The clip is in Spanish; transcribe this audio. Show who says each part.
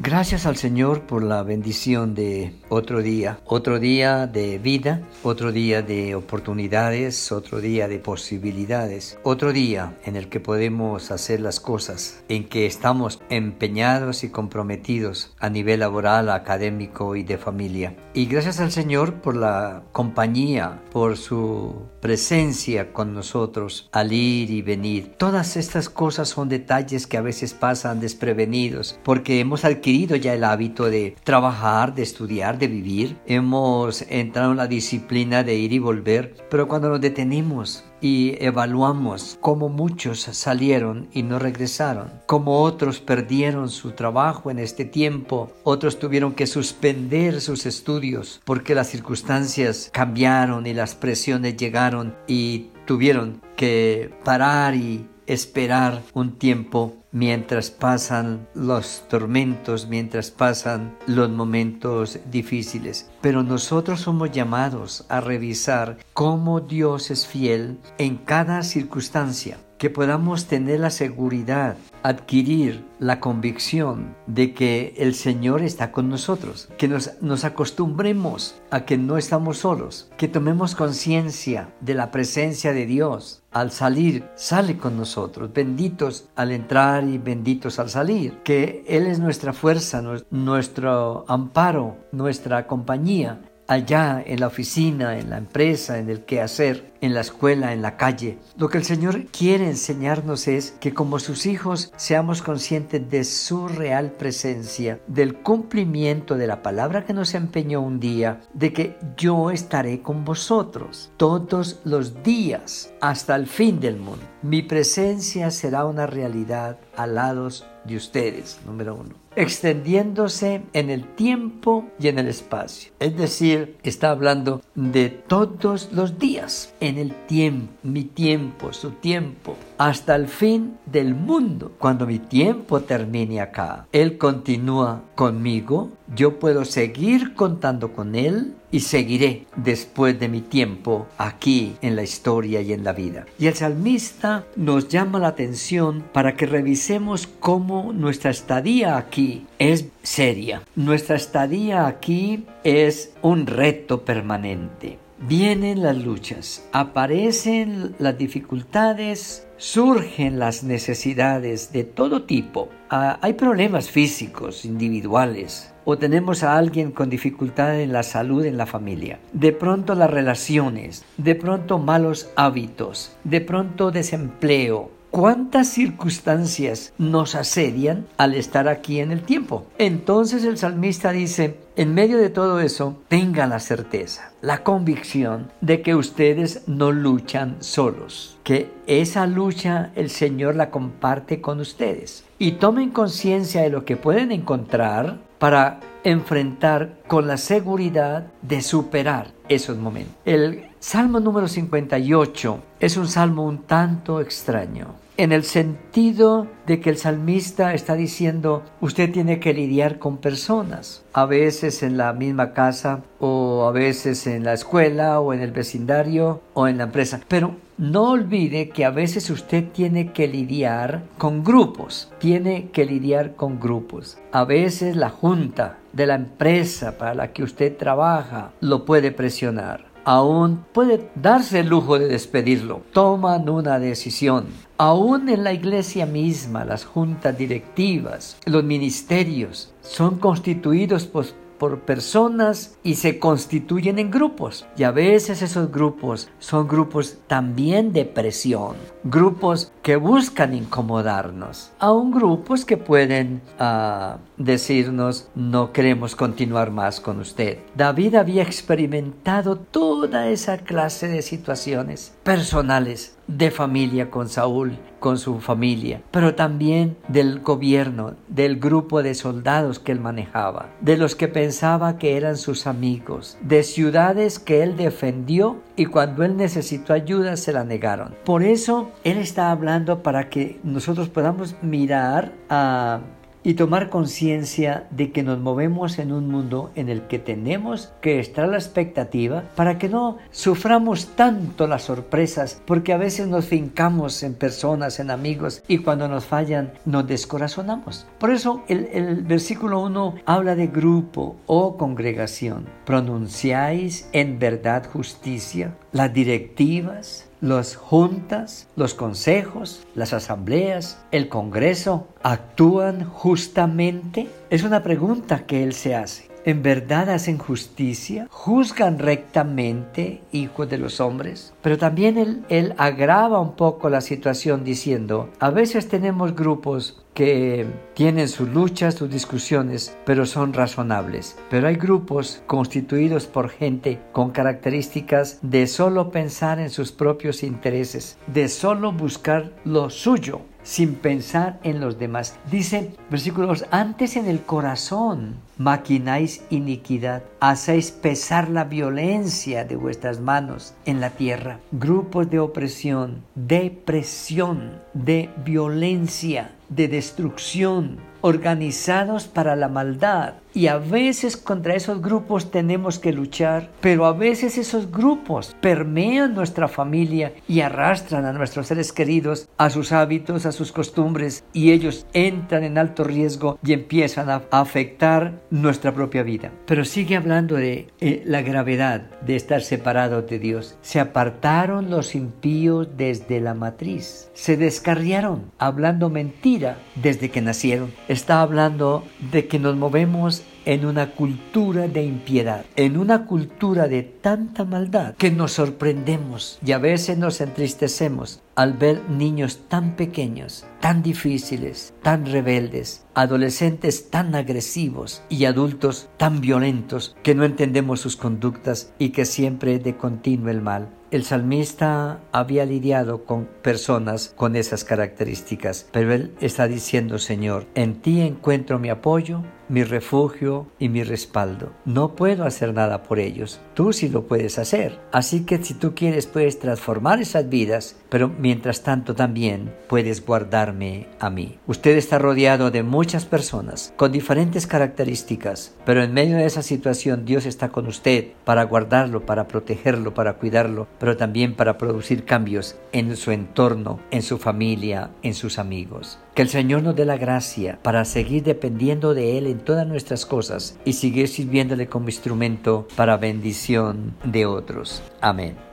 Speaker 1: Gracias al Señor por la bendición de otro día, otro día de vida, otro día de oportunidades, otro día de posibilidades, otro día en el que podemos hacer las cosas, en que estamos empeñados y comprometidos a nivel laboral, académico y de familia. Y gracias al Señor por la compañía, por su presencia con nosotros al ir y venir. Todas estas cosas son detalles que a veces pasan desprevenidos porque hemos adquirido ya el hábito de trabajar, de estudiar, de vivir. Hemos entrado en la disciplina de ir y volver, pero cuando nos detenemos y evaluamos cómo muchos salieron y no regresaron, cómo otros perdieron su trabajo en este tiempo, otros tuvieron que suspender sus estudios porque las circunstancias cambiaron y las presiones llegaron y tuvieron que parar y esperar un tiempo mientras pasan los tormentos, mientras pasan los momentos difíciles. Pero nosotros somos llamados a revisar cómo Dios es fiel en cada circunstancia que podamos tener la seguridad, adquirir la convicción de que el Señor está con nosotros, que nos, nos acostumbremos a que no estamos solos, que tomemos conciencia de la presencia de Dios. Al salir, sale con nosotros, benditos al entrar y benditos al salir, que Él es nuestra fuerza, nuestro amparo, nuestra compañía allá en la oficina, en la empresa, en el quehacer, en la escuela, en la calle. Lo que el Señor quiere enseñarnos es que como sus hijos seamos conscientes de su real presencia, del cumplimiento de la palabra que nos empeñó un día, de que yo estaré con vosotros todos los días hasta el fin del mundo. Mi presencia será una realidad al lado de ustedes, número uno extendiéndose en el tiempo y en el espacio. Es decir, está hablando de todos los días, en el tiempo, mi tiempo, su tiempo, hasta el fin del mundo. Cuando mi tiempo termine acá, Él continúa conmigo, yo puedo seguir contando con Él y seguiré después de mi tiempo aquí en la historia y en la vida. Y el salmista nos llama la atención para que revisemos cómo nuestra estadía aquí es seria. Nuestra estadía aquí es un reto permanente. Vienen las luchas, aparecen las dificultades, surgen las necesidades de todo tipo. Ah, hay problemas físicos, individuales, o tenemos a alguien con dificultad en la salud en la familia. De pronto las relaciones, de pronto malos hábitos, de pronto desempleo, ¿Cuántas circunstancias nos asedian al estar aquí en el tiempo? Entonces el salmista dice, en medio de todo eso, tengan la certeza, la convicción de que ustedes no luchan solos, que esa lucha el Señor la comparte con ustedes y tomen conciencia de lo que pueden encontrar para enfrentar con la seguridad de superar esos momentos. El Salmo número 58 es un salmo un tanto extraño, en el sentido de que el salmista está diciendo, usted tiene que lidiar con personas, a veces en la misma casa o a veces en la escuela o en el vecindario o en la empresa, pero no olvide que a veces usted tiene que lidiar con grupos, tiene que lidiar con grupos. A veces la junta de la empresa para la que usted trabaja lo puede presionar aún puede darse el lujo de despedirlo. Toman una decisión. Aún en la iglesia misma, las juntas directivas, los ministerios son constituidos por por personas y se constituyen en grupos. Y a veces esos grupos son grupos también de presión, grupos que buscan incomodarnos, aún grupos que pueden uh, decirnos no queremos continuar más con usted. David había experimentado toda esa clase de situaciones personales de familia con Saúl, con su familia, pero también del gobierno, del grupo de soldados que él manejaba, de los que pensaba que eran sus amigos, de ciudades que él defendió y cuando él necesitó ayuda se la negaron. Por eso él está hablando para que nosotros podamos mirar a y tomar conciencia de que nos movemos en un mundo en el que tenemos que estar a la expectativa para que no suframos tanto las sorpresas, porque a veces nos fincamos en personas, en amigos, y cuando nos fallan nos descorazonamos. Por eso el, el versículo 1 habla de grupo o congregación. Pronunciáis en verdad justicia las directivas, las juntas, los consejos, las asambleas, el Congreso actúan justamente? Es una pregunta que él se hace. ¿En verdad hacen justicia? ¿Juzgan rectamente, hijos de los hombres? Pero también él, él agrava un poco la situación diciendo, a veces tenemos grupos que tienen sus luchas, sus discusiones, pero son razonables. Pero hay grupos constituidos por gente con características de solo pensar en sus propios intereses, de solo buscar lo suyo sin pensar en los demás. Dice, versículos, antes en el corazón maquináis iniquidad, hacéis pesar la violencia de vuestras manos en la tierra. Grupos de opresión, depresión, de violencia, de destrucción, organizados para la maldad. Y a veces contra esos grupos tenemos que luchar, pero a veces esos grupos permean nuestra familia y arrastran a nuestros seres queridos a sus hábitos, a sus costumbres, y ellos entran en alto riesgo y empiezan a afectar nuestra propia vida. Pero sigue hablando de eh, la gravedad de estar separados de Dios. Se apartaron los impíos desde la matriz, se descarriaron hablando mentira desde que nacieron está hablando de que nos movemos en una cultura de impiedad, en una cultura de tanta maldad que nos sorprendemos y a veces nos entristecemos al ver niños tan pequeños, tan difíciles, tan rebeldes, adolescentes tan agresivos y adultos tan violentos que no entendemos sus conductas y que siempre de continuo el mal. El salmista había lidiado con personas con esas características, pero él está diciendo, Señor, en ti encuentro mi apoyo, mi refugio y mi respaldo. No puedo hacer nada por ellos, tú sí lo puedes hacer. Así que si tú quieres puedes transformar esas vidas, pero mientras tanto también puedes guardarme a mí. Usted está rodeado de muchas personas con diferentes características, pero en medio de esa situación Dios está con usted para guardarlo, para protegerlo, para cuidarlo, pero también para producir cambios en su entorno, en su familia, en sus amigos. Que el Señor nos dé la gracia para seguir dependiendo de Él todas nuestras cosas y seguir sirviéndole como instrumento para bendición de otros. Amén.